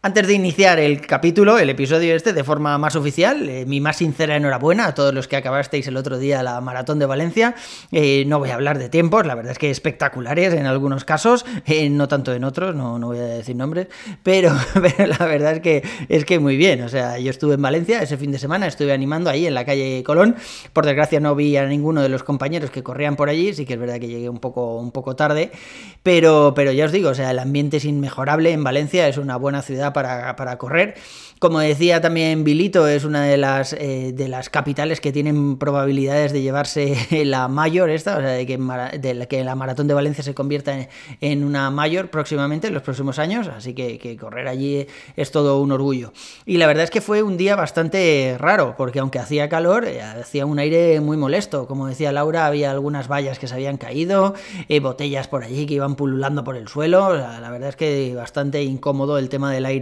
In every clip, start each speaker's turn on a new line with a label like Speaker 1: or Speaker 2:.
Speaker 1: Antes de iniciar el capítulo, el episodio este, de forma más oficial, eh, mi más sincera enhorabuena a todos los que acabasteis el otro día la maratón de Valencia. Eh, no voy a hablar de tiempos, la verdad es que espectaculares en algunos casos, eh, no tanto en otros, no, no voy a decir nombres, pero, la verdad es que, es que muy bien. O sea, yo estuve en Valencia ese fin de semana, estuve animando ahí en la calle Colón. Por desgracia no vi a ninguno de los compañeros que corrían por allí, sí que es verdad que llegué un poco, un poco tarde, pero, pero ya os digo, o sea, el ambiente es inmejorable en Valencia, es una buena ciudad para, correr. Como decía también Vilito, es una de las, eh, de las capitales que tienen probabilidades de llevarse la mayor esta, o sea, de que, de que la maratón de Valencia se convierta en, una mayor próximamente, en los próximos años, así que, correr allí es todo un orgullo. Y la verdad es que fue un día bastante raro, porque aunque hacía calor, eh, hacía un aire muy molesto. Como decía Laura, había algunas vallas que se habían caído, eh, botellas por allí que iban pululando por el suelo, la verdad es que bastante incómodo el tema del aire.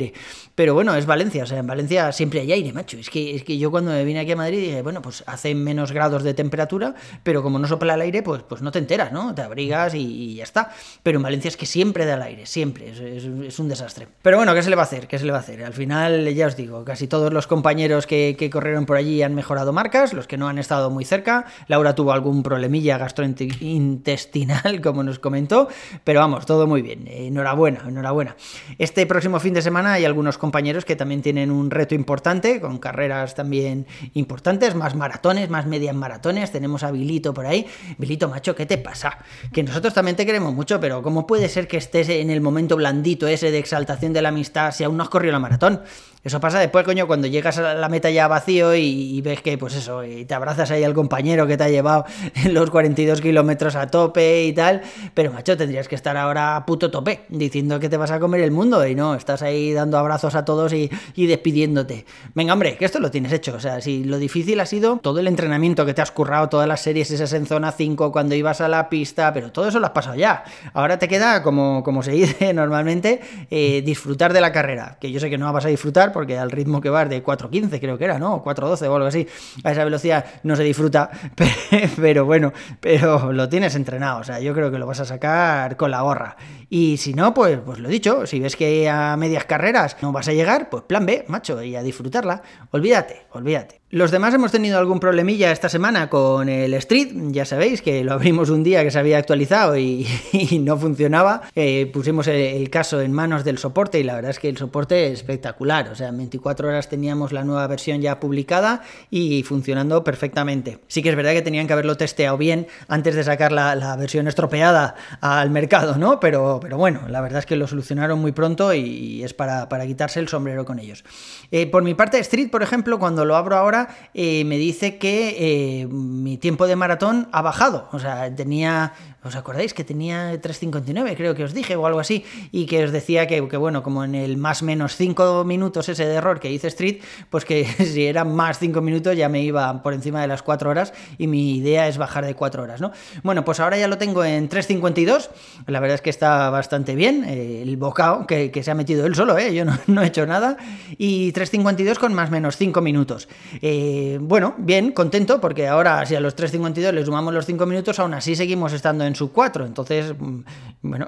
Speaker 1: Pero bueno, es Valencia, o sea, en Valencia siempre hay aire, macho. Es que, es que yo cuando me vine aquí a Madrid dije, bueno, pues hace menos grados de temperatura, pero como no sopla el aire, pues, pues no te enteras, ¿no? Te abrigas y, ya está. Pero en Valencia es que siempre da el aire, siempre. Es, un desastre. Pero bueno, ¿qué se le va a hacer? ¿Qué se le va a hacer? Al final, ya os digo, casi todos los compañeros que, que corrieron por allí han mejorado marcas, los que no han estado muy cerca. Laura tuvo algún problemilla gastrointestinal, como nos comentó, pero vamos, todo muy bien. Enhorabuena, enhorabuena. Este próximo fin de semana hay algunos compañeros que también tienen un reto importante, con carreras también importantes, más maratones, más medias maratones. Tenemos a Vilito por ahí. Vilito, macho, ¿qué te pasa? Que nosotros también te queremos mucho, pero ¿cómo puede ser que estés en el momento blandito ese de exaltación de la amistad si aún no has corrido la maratón? Eso pasa después, coño, cuando llegas a la meta ya vacío y, ves que, pues eso, y te abrazas ahí al compañero que te ha llevado los 42 kilómetros a tope y tal. Pero, macho, tendrías que estar ahora a puto tope, diciendo que te vas a comer el mundo y no, estás ahí dando abrazos a todos y, despidiéndote. Venga, hombre, que esto lo tienes hecho. O sea, si lo difícil ha sido todo el entrenamiento que te has currado, todas las series esas en zona 5 cuando ibas a la pista, pero todo eso lo has pasado ya. Ahora te queda, como, como se dice normalmente, eh, disfrutar de la carrera. Que yo sé que no vas a disfrutar porque al ritmo que vas de 4.15 creo que era, ¿no? 4.12 o algo así, a esa velocidad no se disfruta, pero bueno, pero lo tienes entrenado, o sea, yo creo que lo vas a sacar con la gorra. Y si no, pues, pues lo dicho, si ves que a medias carreras no vas a llegar, pues plan B, macho, y a disfrutarla. Olvídate, olvídate. Los demás hemos tenido algún problemilla esta semana con el Street, ya sabéis que lo abrimos un día que se había actualizado y, no funcionaba. Eh, pusimos el, caso en manos del soporte y la verdad es que el soporte es espectacular. O sea, en 24 horas teníamos la nueva versión ya publicada y funcionando perfectamente. Sí que es verdad que tenían que haberlo testeado bien antes de sacar la, versión estropeada al mercado, ¿no? Pero, pero bueno, la verdad es que lo solucionaron muy pronto y es para, quitarse el sombrero con ellos. Eh, por mi parte, Street, por ejemplo, cuando lo abro ahora, eh, me dice que eh, mi tiempo de maratón ha bajado. O sea, tenía ¿Os acordáis que tenía 3.59, creo que os dije, o algo así? Y que os decía que, bueno, como en el más menos 5 minutos ese error que hice Street, pues que si eran más 5 minutos ya me iba por encima de las 4 horas y mi idea es bajar de 4 horas, ¿no? Bueno, pues ahora ya lo tengo en 3.52, la verdad es que está bastante bien, eh, el bocado que, se ha metido él solo, ¿eh? Yo no, he hecho nada, y 3.52 con más menos 5 minutos. Eh, bueno, bien, contento, porque ahora si a los 3.52 le sumamos los 5 minutos, aún así seguimos estando en sub 4. Entonces, mm, bueno,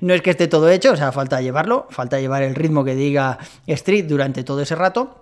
Speaker 1: no es que esté todo hecho, o sea, falta llevarlo, falta llevar el ritmo que diga Street durante todo ese rato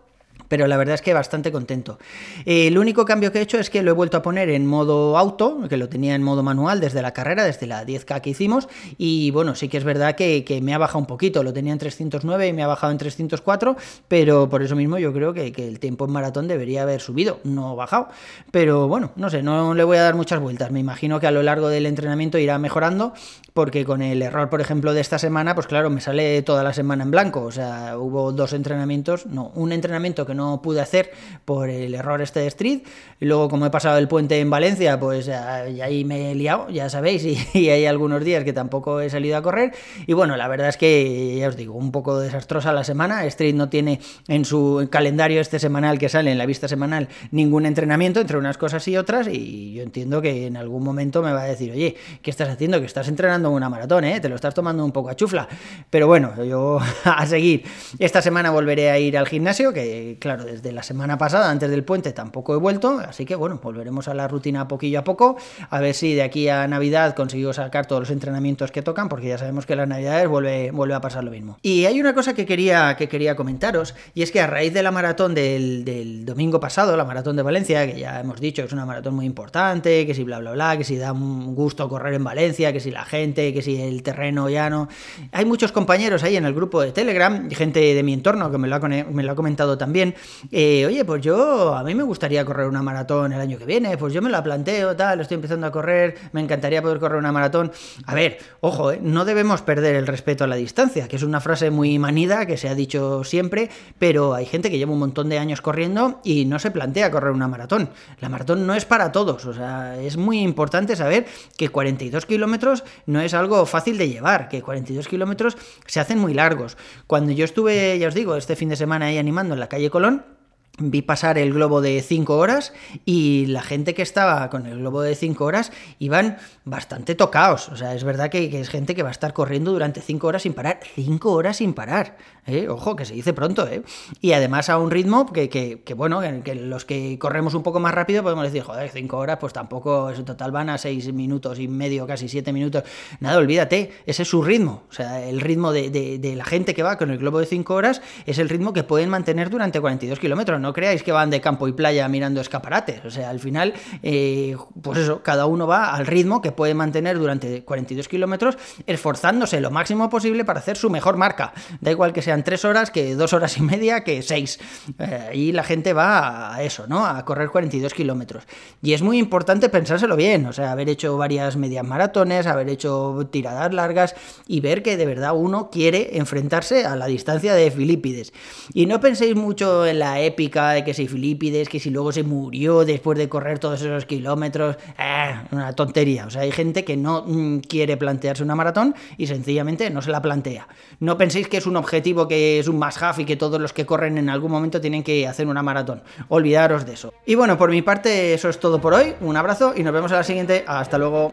Speaker 1: pero la verdad es que bastante contento. el único cambio que he hecho es que lo he vuelto a poner en modo auto, que lo tenía en modo manual desde la carrera, desde la 10K que hicimos, y bueno, sí que es verdad que, me ha bajado un poquito, lo tenía en 309 y me ha bajado en 304, pero por eso mismo yo creo que, el tiempo en maratón debería haber subido, no bajado, pero bueno, no sé, no le voy a dar muchas vueltas, me imagino que a lo largo del entrenamiento irá mejorando, porque con el error, por ejemplo, de esta semana, pues claro, me sale toda la semana en blanco, o sea, hubo dos entrenamientos, no, un entrenamiento que no no pude hacer por el error este de Street. Luego, como he pasado el puente en Valencia, pues ahí me he liado, ya sabéis, y, hay algunos días que tampoco he salido a correr. Y bueno, la verdad es que, ya os digo, un poco desastrosa la semana. Street no tiene en su calendario este semanal que sale, en la vista semanal, ningún entrenamiento entre unas cosas y otras. Y yo entiendo que en algún momento me va a decir, oye, ¿qué estás haciendo? Que estás entrenando una maratón, ¿eh? Te lo estás tomando un poco a chufla. Pero bueno, yo a seguir. Esta semana volveré a ir al gimnasio, que claro, desde la semana pasada, antes del puente, tampoco he vuelto. Así que bueno, volveremos a la rutina poquillo a poco. A ver si de aquí a Navidad consigo sacar todos los entrenamientos que tocan, porque ya sabemos que las Navidades vuelve, vuelve a pasar lo mismo. Y hay una cosa que quería, que quería comentaros, y es que a raíz de la maratón del, del domingo pasado, la maratón de Valencia, que ya hemos dicho que es una maratón muy importante, que si bla bla bla, que si da un gusto correr en Valencia, que si la gente, que si el terreno llano. Hay muchos compañeros ahí en el grupo de Telegram, gente de mi entorno que me lo ha, me lo ha comentado también. Eh, oye, pues yo, a mí me gustaría correr una maratón el año que viene, pues yo me la planteo, tal, estoy empezando a correr, me encantaría poder correr una maratón. A ver, ojo, eh, no debemos perder el respeto a la distancia, que es una frase muy manida que se ha dicho siempre, pero hay gente que lleva un montón de años corriendo y no se plantea correr una maratón. La maratón no es para todos, o sea, es muy importante saber que 42 kilómetros no es algo fácil de llevar, que 42 kilómetros se hacen muy largos. Cuando yo estuve, ya os digo, este fin de semana ahí animando en la calle Colón, Aaron? Vi pasar el globo de 5 horas y la gente que estaba con el globo de 5 horas iban bastante tocados. O sea, es verdad que, es gente que va a estar corriendo durante 5 horas sin parar. 5 horas sin parar. ¿eh? Ojo, que se dice pronto. ¿eh? Y además a un ritmo que, que, bueno, que, los que corremos un poco más rápido podemos decir, joder, 5 horas, pues tampoco, en total van a 6 minutos y medio, casi 7 minutos. Nada, olvídate, ese es su ritmo. O sea, el ritmo de, de, de la gente que va con el globo de 5 horas es el ritmo que pueden mantener durante 42 kilómetros. No creáis que van de campo y playa mirando escaparates. O sea, al final, eh, pues eso, cada uno va al ritmo que puede mantener durante 42 kilómetros, esforzándose lo máximo posible para hacer su mejor marca. Da igual que sean 3 horas, que 2 horas y media, que 6. Eh, y la gente va a eso, ¿no? A correr 42 kilómetros. Y es muy importante pensárselo bien, o sea, haber hecho varias medias maratones, haber hecho tiradas largas y ver que de verdad uno quiere enfrentarse a la distancia de Filipides. Y no penséis mucho en la épica de que si Filipides, que si luego se murió después de correr todos esos kilómetros, eh, una tontería. O sea, hay gente que no mm, quiere plantearse una maratón y sencillamente no se la plantea. No penséis que es un objetivo que es un más have y que todos los que corren en algún momento tienen que hacer una maratón. Olvidaros de eso. Y bueno, por mi parte eso es todo por hoy. Un abrazo y nos vemos a la siguiente. Hasta luego.